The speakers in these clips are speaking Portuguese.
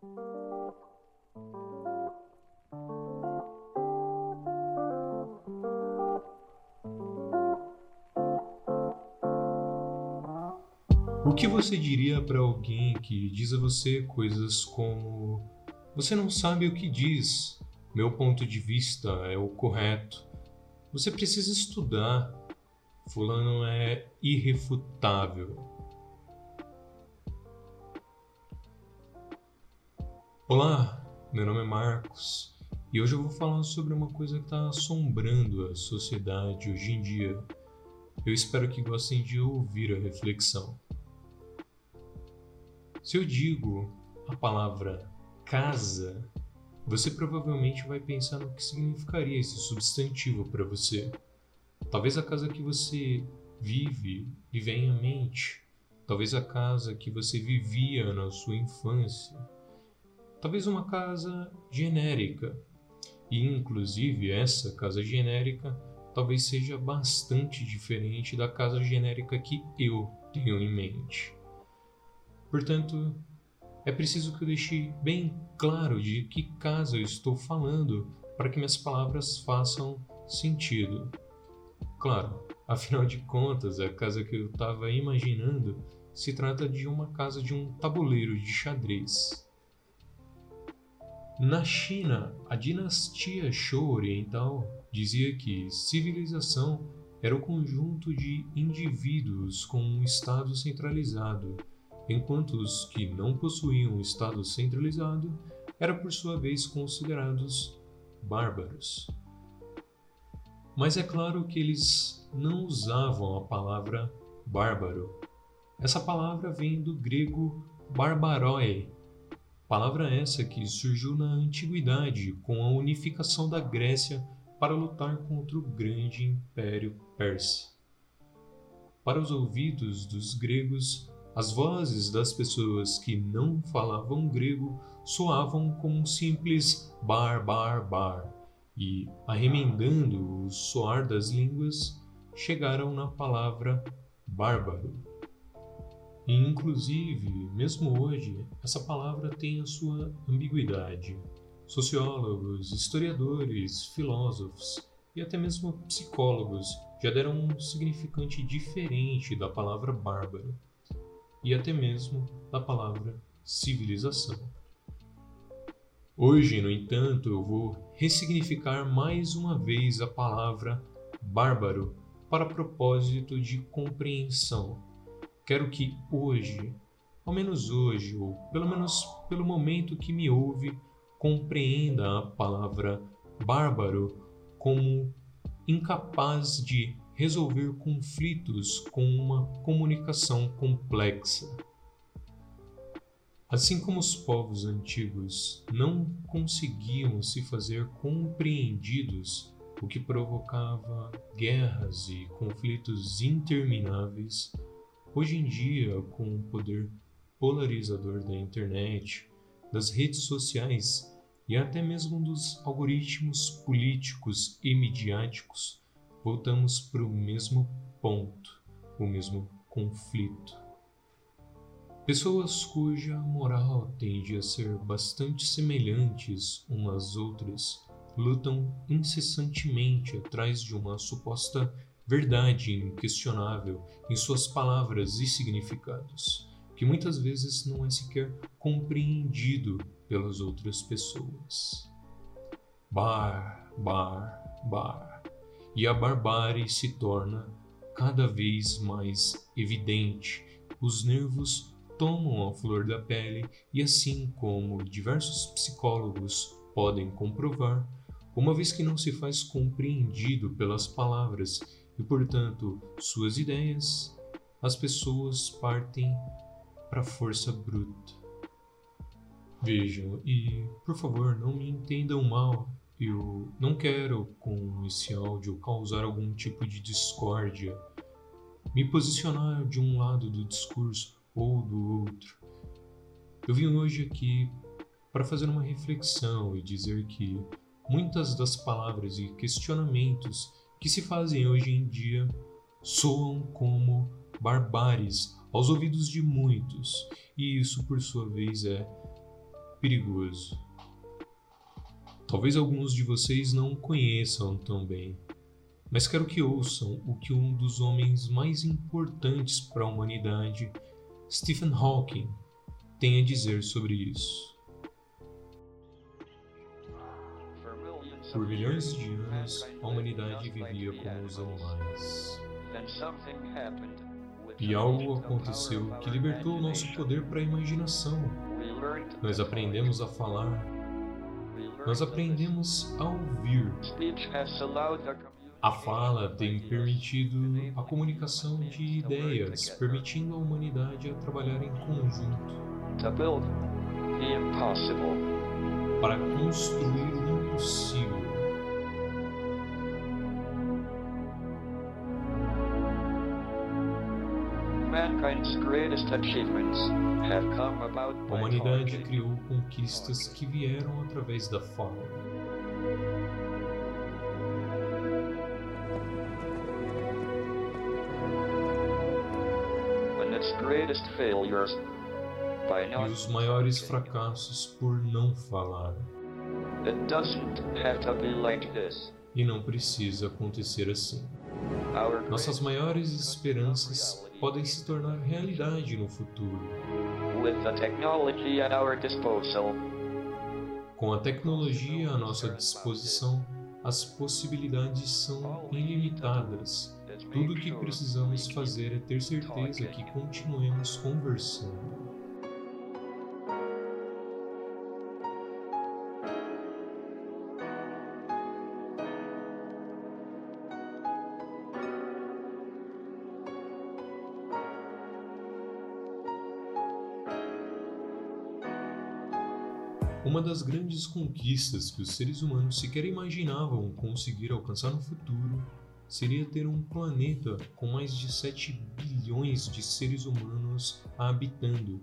O que você diria para alguém que diz a você coisas como: Você não sabe o que diz, meu ponto de vista é o correto, você precisa estudar, Fulano é irrefutável. Olá, meu nome é Marcos e hoje eu vou falar sobre uma coisa que está assombrando a sociedade hoje em dia. Eu espero que gostem de ouvir a reflexão. Se eu digo a palavra casa, você provavelmente vai pensar no que significaria esse substantivo para você. Talvez a casa que você vive lhe venha à mente. Talvez a casa que você vivia na sua infância. Talvez uma casa genérica. E inclusive essa casa genérica talvez seja bastante diferente da casa genérica que eu tenho em mente. Portanto, é preciso que eu deixe bem claro de que casa eu estou falando para que minhas palavras façam sentido. Claro, afinal de contas, a casa que eu estava imaginando se trata de uma casa de um tabuleiro de xadrez. Na China, a dinastia Shou Oriental dizia que civilização era o conjunto de indivíduos com um estado centralizado enquanto os que não possuíam um Estado centralizado eram por sua vez considerados bárbaros. Mas é claro que eles não usavam a palavra bárbaro. Essa palavra vem do grego barbaroi, palavra essa que surgiu na antiguidade com a unificação da Grécia para lutar contra o grande império persa. Para os ouvidos dos gregos, as vozes das pessoas que não falavam grego soavam como um simples bar, bar, bar, e, arremendando o soar das línguas, chegaram na palavra bárbaro. E, inclusive, mesmo hoje, essa palavra tem a sua ambiguidade. Sociólogos, historiadores, filósofos e até mesmo psicólogos já deram um significante diferente da palavra bárbaro e até mesmo da palavra civilização. Hoje, no entanto, eu vou ressignificar mais uma vez a palavra bárbaro para propósito de compreensão. Quero que hoje, ao menos hoje, ou pelo menos pelo momento que me ouve, compreenda a palavra bárbaro como incapaz de resolver conflitos com uma comunicação complexa. Assim como os povos antigos não conseguiam se fazer compreendidos, o que provocava guerras e conflitos intermináveis, hoje em dia, com o poder polarizador da internet, das redes sociais e até mesmo dos algoritmos políticos e midiáticos, voltamos para o mesmo ponto, o mesmo conflito. Pessoas cuja moral tende a ser bastante semelhantes umas às outras lutam incessantemente atrás de uma suposta verdade inquestionável em suas palavras e significados, que muitas vezes não é sequer compreendido pelas outras pessoas. Bar, bar, bar e a barbárie se torna cada vez mais evidente. Os nervos tomam a flor da pele e, assim como diversos psicólogos podem comprovar, uma vez que não se faz compreendido pelas palavras e, portanto, suas ideias, as pessoas partem para a força bruta. Vejam, e por favor, não me entendam mal, eu não quero, com esse áudio, causar algum tipo de discórdia, me posicionar de um lado do discurso ou do outro. Eu vim hoje aqui para fazer uma reflexão e dizer que muitas das palavras e questionamentos que se fazem hoje em dia soam como barbáries aos ouvidos de muitos, e isso por sua vez é perigoso. Talvez alguns de vocês não conheçam tão bem, mas quero que ouçam o que um dos homens mais importantes para a humanidade, Stephen Hawking, tem a dizer sobre isso. Por milhões de anos, a humanidade vivia como os animais. E algo aconteceu que libertou o nosso poder para a imaginação. Nós aprendemos a falar. Nós aprendemos a ouvir. A fala tem permitido a comunicação de ideias, permitindo a humanidade a trabalhar em conjunto para construir o impossível. A humanidade criou conquistas que vieram através da fala. E os maiores fracassos por não falar. E não precisa acontecer assim. Nossas maiores esperanças podem se tornar realidade no futuro. Com a tecnologia à nossa disposição, as possibilidades são ilimitadas. Tudo o que precisamos fazer é ter certeza que continuemos conversando. Uma das grandes conquistas que os seres humanos sequer imaginavam conseguir alcançar no futuro seria ter um planeta com mais de 7 bilhões de seres humanos habitando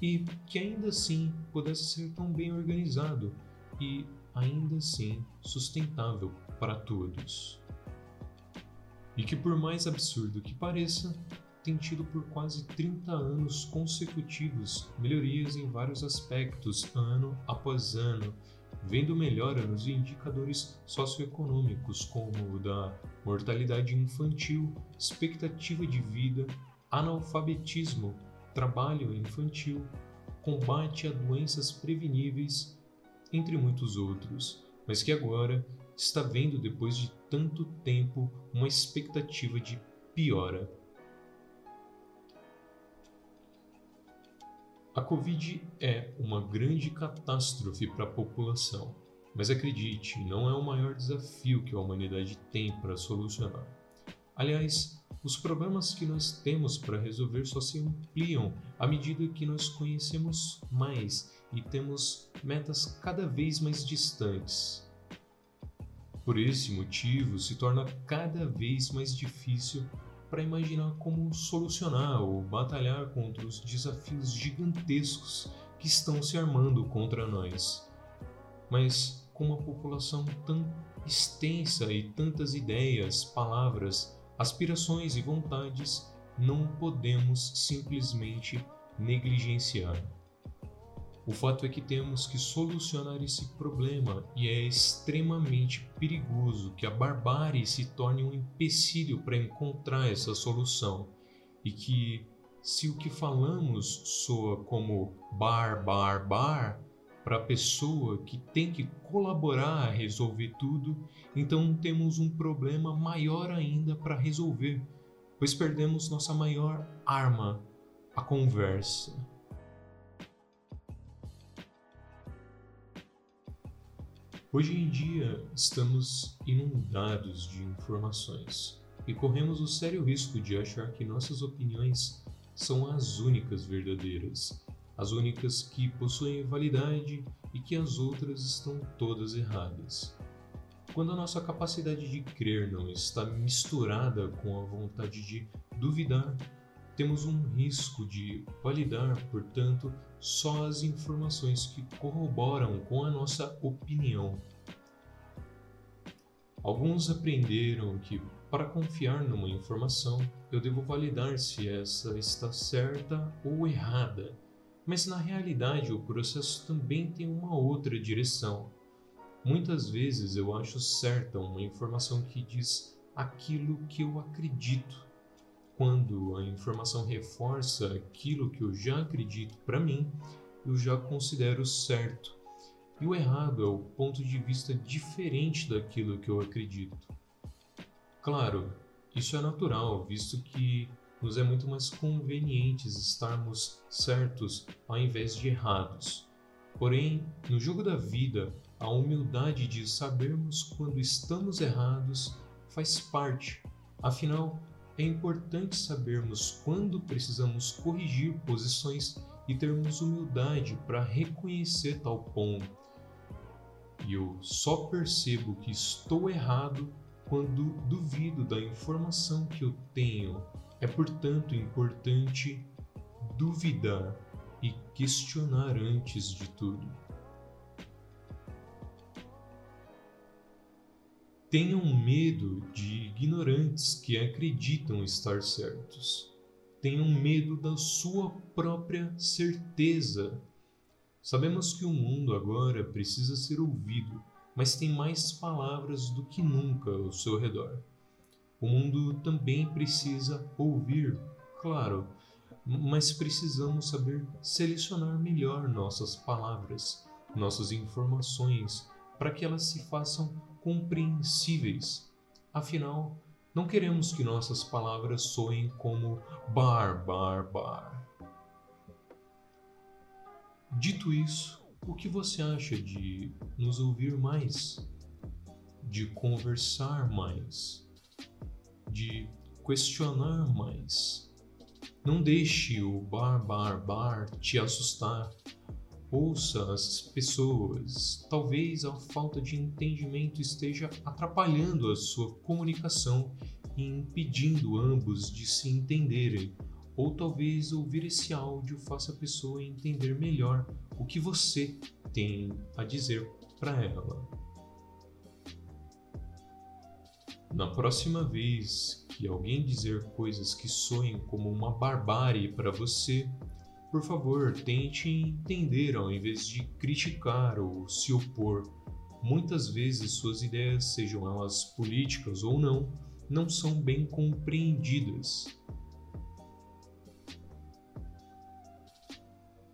e que ainda assim pudesse ser tão bem organizado e ainda assim sustentável para todos. E que, por mais absurdo que pareça, tem tido por quase 30 anos consecutivos melhorias em vários aspectos, ano após ano, vendo melhora nos indicadores socioeconômicos, como o da mortalidade infantil, expectativa de vida, analfabetismo, trabalho infantil, combate a doenças preveníveis, entre muitos outros, mas que agora está vendo, depois de tanto tempo, uma expectativa de piora. A Covid é uma grande catástrofe para a população, mas acredite, não é o maior desafio que a humanidade tem para solucionar. Aliás, os problemas que nós temos para resolver só se ampliam à medida que nós conhecemos mais e temos metas cada vez mais distantes. Por esse motivo, se torna cada vez mais difícil para imaginar como solucionar ou batalhar contra os desafios gigantescos que estão se armando contra nós. Mas com uma população tão extensa e tantas ideias, palavras, aspirações e vontades, não podemos simplesmente negligenciar. O fato é que temos que solucionar esse problema e é extremamente perigoso que a barbárie se torne um empecilho para encontrar essa solução e que, se o que falamos soa como bar, bar, bar, para a pessoa que tem que colaborar a resolver tudo, então temos um problema maior ainda para resolver, pois perdemos nossa maior arma, a conversa. Hoje em dia, estamos inundados de informações e corremos o sério risco de achar que nossas opiniões são as únicas verdadeiras, as únicas que possuem validade e que as outras estão todas erradas. Quando a nossa capacidade de crer não está misturada com a vontade de duvidar, temos um risco de validar, portanto, só as informações que corroboram com a nossa opinião. Alguns aprenderam que, para confiar numa informação, eu devo validar se essa está certa ou errada, Mas na realidade, o processo também tem uma outra direção. Muitas vezes eu acho certa uma informação que diz aquilo que eu acredito. Quando a informação reforça aquilo que eu já acredito para mim, eu já considero certo. E o errado é o ponto de vista diferente daquilo que eu acredito. Claro, isso é natural, visto que nos é muito mais conveniente estarmos certos ao invés de errados. Porém, no jogo da vida, a humildade de sabermos quando estamos errados faz parte. Afinal, é importante sabermos quando precisamos corrigir posições e termos humildade para reconhecer tal ponto. E eu só percebo que estou errado quando duvido da informação que eu tenho é, portanto, importante duvidar e questionar antes de tudo. Tenham medo de ignorantes que acreditam estar certos. Tenham medo da sua própria certeza. Sabemos que o mundo agora precisa ser ouvido, mas tem mais palavras do que nunca ao seu redor. O mundo também precisa ouvir, claro, mas precisamos saber selecionar melhor nossas palavras, nossas informações, para que elas se façam compreensíveis. Afinal, não queremos que nossas palavras soem como bar, bar, bar. Dito isso, o que você acha de nos ouvir mais? De conversar mais? de questionar mais. Não deixe o bar, bar, bar te assustar. Ouça as pessoas. Talvez a falta de entendimento esteja atrapalhando a sua comunicação e impedindo ambos de se entenderem. Ou talvez ouvir esse áudio faça a pessoa entender melhor o que você tem a dizer para ela. Na próxima vez que alguém dizer coisas que soem como uma barbárie para você, por favor, tente entender ao invés de criticar ou se opor. Muitas vezes suas ideias, sejam elas políticas ou não, não são bem compreendidas.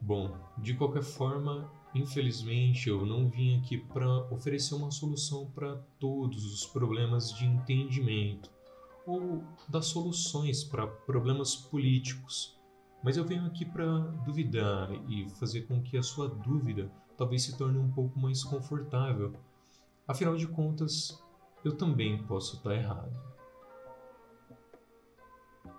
Bom, de qualquer forma, Infelizmente, eu não vim aqui para oferecer uma solução para todos os problemas de entendimento ou dar soluções para problemas políticos, mas eu venho aqui para duvidar e fazer com que a sua dúvida talvez se torne um pouco mais confortável. Afinal de contas, eu também posso estar errado.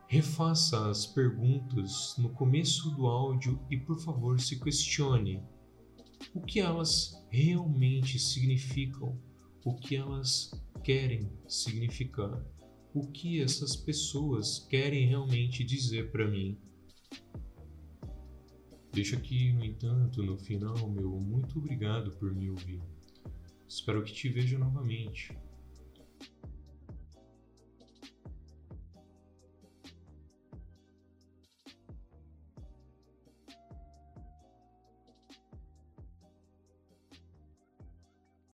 Refaça as perguntas no começo do áudio e, por favor, se questione o que elas realmente significam, o que elas querem significar, o que essas pessoas querem realmente dizer para mim. Deixo aqui, no entanto, no final, meu muito obrigado por me ouvir. Espero que te veja novamente.